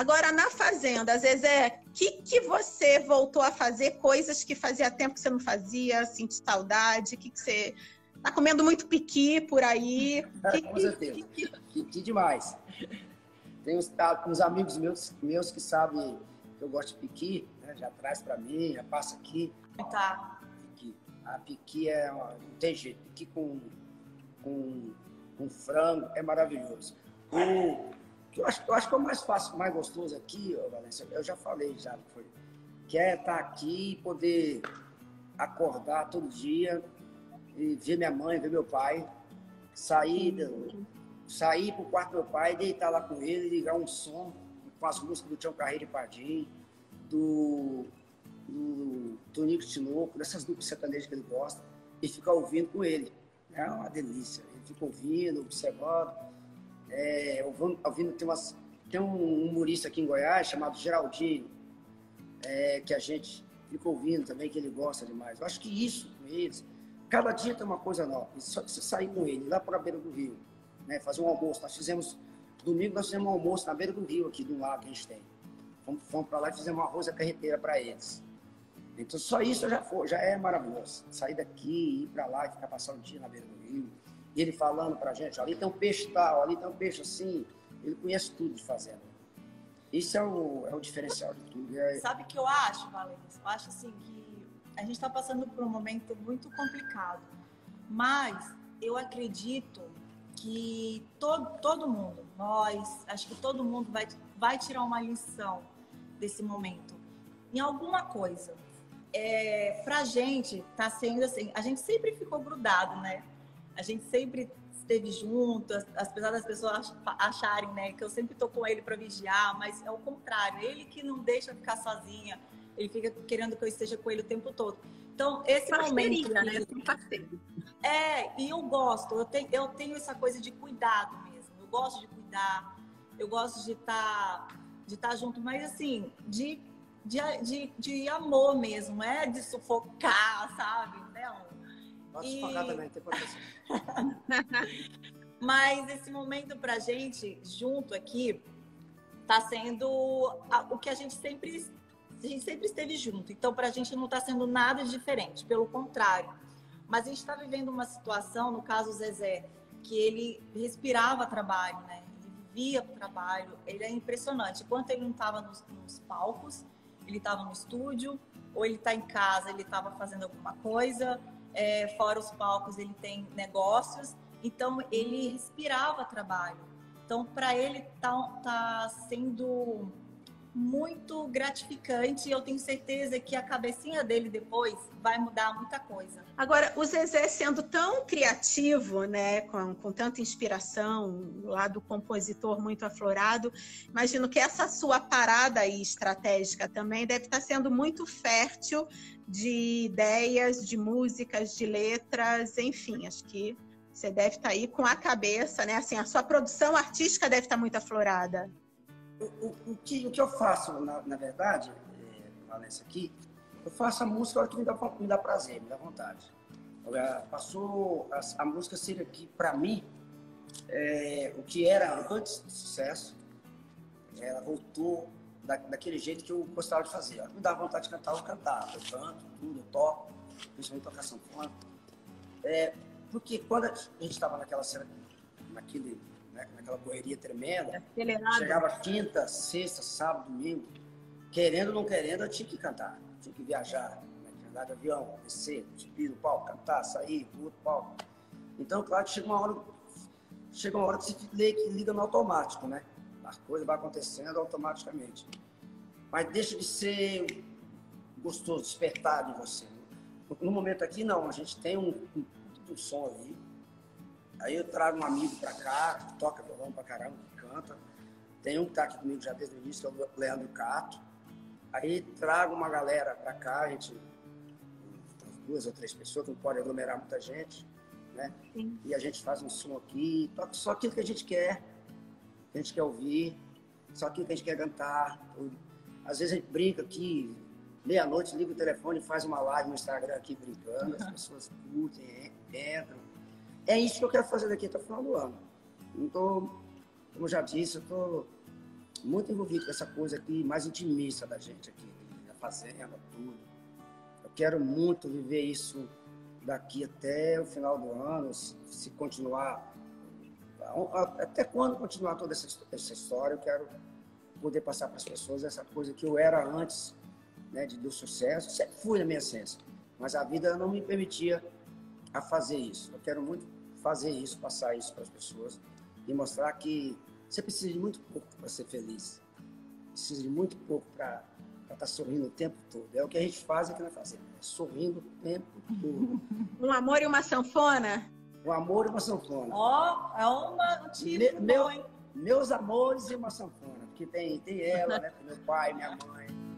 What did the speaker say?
Agora, na Fazenda, Zezé, o que, que você voltou a fazer? Coisas que fazia tempo que você não fazia, sente saudade? O que, que você. Tá comendo muito piqui por aí? Que, Com certeza. Que, piqui demais. Tem uns, tá, uns amigos meus, meus que sabem que eu gosto de piqui, né? já traz para mim, já passa aqui. Tá. Piqui. A piqui é. Não tem jeito. Piqui com, com, com frango é maravilhoso. O, que eu acho, eu acho que é o mais fácil, mais gostoso aqui, ó, Valência, eu já falei já, foi, que é estar aqui e poder acordar todo dia e ver minha mãe, ver meu pai, sair, sair pro quarto do meu pai, deitar lá com ele, ligar um som com as músicas do Tião Carreiro e Padim, do, do Tonico Tinoco, dessas duplas sertanejas que ele gosta, e ficar ouvindo com ele. É uma delícia. Ele fica ouvindo, observando é, ouvindo, tem, umas, tem um humorista aqui em Goiás chamado Geraldinho, é, que a gente fica ouvindo também, que ele gosta demais. Eu acho que isso com eles, cada dia tem uma coisa nova. Só que você sair com ele lá para a beira do rio, né, fazer um almoço. Nós fizemos, domingo nós fizemos um almoço na beira do rio aqui, do lado que a gente tem. Fomos, fomos para lá e fizemos um arroz a carreteira para eles. Então só isso já, já é maravilhoso. Sair daqui, ir para lá e ficar passando o dia na beira do rio ele falando para a gente, ali tem um peixe tal, ali tem um peixe assim. Ele conhece tudo de fazenda. Isso é o, é o diferencial de tudo. É... Sabe o que eu acho, Valência? Eu acho assim que a gente está passando por um momento muito complicado. Mas eu acredito que todo, todo mundo, nós, acho que todo mundo vai, vai tirar uma lição desse momento. Em alguma coisa. É, pra gente, tá sendo assim, a gente sempre ficou grudado, né? A gente sempre esteve junto, apesar das pessoas acharem né, que eu sempre tô com ele para vigiar, mas é o contrário, ele que não deixa ficar sozinha, ele fica querendo que eu esteja com ele o tempo todo. Então, esse momento. Né? É, e eu gosto, eu tenho, eu tenho essa coisa de cuidado mesmo. Eu gosto de cuidar, eu gosto de estar tá, de tá junto, mas assim, de, de, de, de amor mesmo, é de sufocar, sabe? Posso e... pagar também, tem proteção. Mas esse momento pra gente, junto aqui, tá sendo o que a gente sempre, a gente sempre esteve junto. Então, pra gente não tá sendo nada diferente, pelo contrário. Mas a gente está vivendo uma situação, no caso o Zezé, que ele respirava trabalho, né? Ele vivia trabalho. Ele é impressionante. Enquanto ele não estava nos, nos palcos, ele estava no estúdio, ou ele está em casa, ele estava fazendo alguma coisa, é, fora os palcos ele tem negócios, então ele respirava trabalho. Então para ele tá, tá sendo muito gratificante e eu tenho certeza que a cabecinha dele depois vai mudar muita coisa. Agora, o Zezé sendo tão criativo, né, com, com tanta inspiração, lá do compositor muito aflorado, imagino que essa sua parada aí estratégica também deve estar sendo muito fértil de ideias, de músicas, de letras, enfim, acho que você deve estar aí com a cabeça, né? Assim, a sua produção artística deve estar muito aflorada. O, o, que, o que eu faço, na, na verdade, é, aqui, eu faço a música hora que me dá, me dá prazer, me dá vontade. Passou a, a música ser aqui, para mim, é, o que era antes do sucesso, ela voltou da, daquele jeito que eu gostava de fazer. Me dá vontade de cantar, eu cantava. Eu canto, tudo, eu toco, principalmente tocar sanfona. É, porque quando a gente estava naquela cena, naquele, né, naquela correria tremenda, Acelerado. chegava quinta, sexta, sábado, domingo, querendo ou não querendo, eu tinha que cantar, tinha que viajar, né, andar de avião, descer, subir no palco, cantar, sair, pro outro palco. Então, claro que chega uma hora, chega uma hora que você liga no automático, né? as coisas vão acontecendo automaticamente. Mas deixa de ser gostoso, despertar de você. No momento aqui, não, a gente tem um, um, um som ali. Aí eu trago um amigo pra cá, toca violão pra caramba, canta. Tem um que tá aqui comigo já desde o início, que é o Leandro Cato. Aí trago uma galera pra cá, a gente, duas ou três pessoas, que não pode aglomerar muita gente, né? Sim. E a gente faz um som aqui, toca só aquilo que a gente quer que a gente quer ouvir, só aquilo que a gente quer cantar. Tudo. Às vezes a gente brinca aqui, meia-noite, liga o telefone e faz uma live no Instagram aqui brincando, as pessoas curtem, entram. É isso que eu quero fazer daqui até o final do ano. Tô, como eu já disse, eu tô muito envolvido com essa coisa aqui, mais intimista da gente aqui, da fazenda, tudo. Eu quero muito viver isso daqui até o final do ano, se, se continuar. Até quando continuar toda essa, essa história, eu quero poder passar para as pessoas essa coisa que eu era antes né, de, do sucesso. Sempre fui na minha essência, mas a vida não me permitia a fazer isso. Eu quero muito fazer isso, passar isso para as pessoas e mostrar que você precisa de muito pouco para ser feliz. Precisa de muito pouco para estar tá sorrindo o tempo todo. É o que a gente faz aqui na Fazenda. É sorrindo o tempo todo. Um amor e uma sanfona? Um amor e uma sanfona. Ó, oh, é uma, um Me, meu, Meus amores e uma sanfona. Porque tem, tem ela, né? meu pai, minha mãe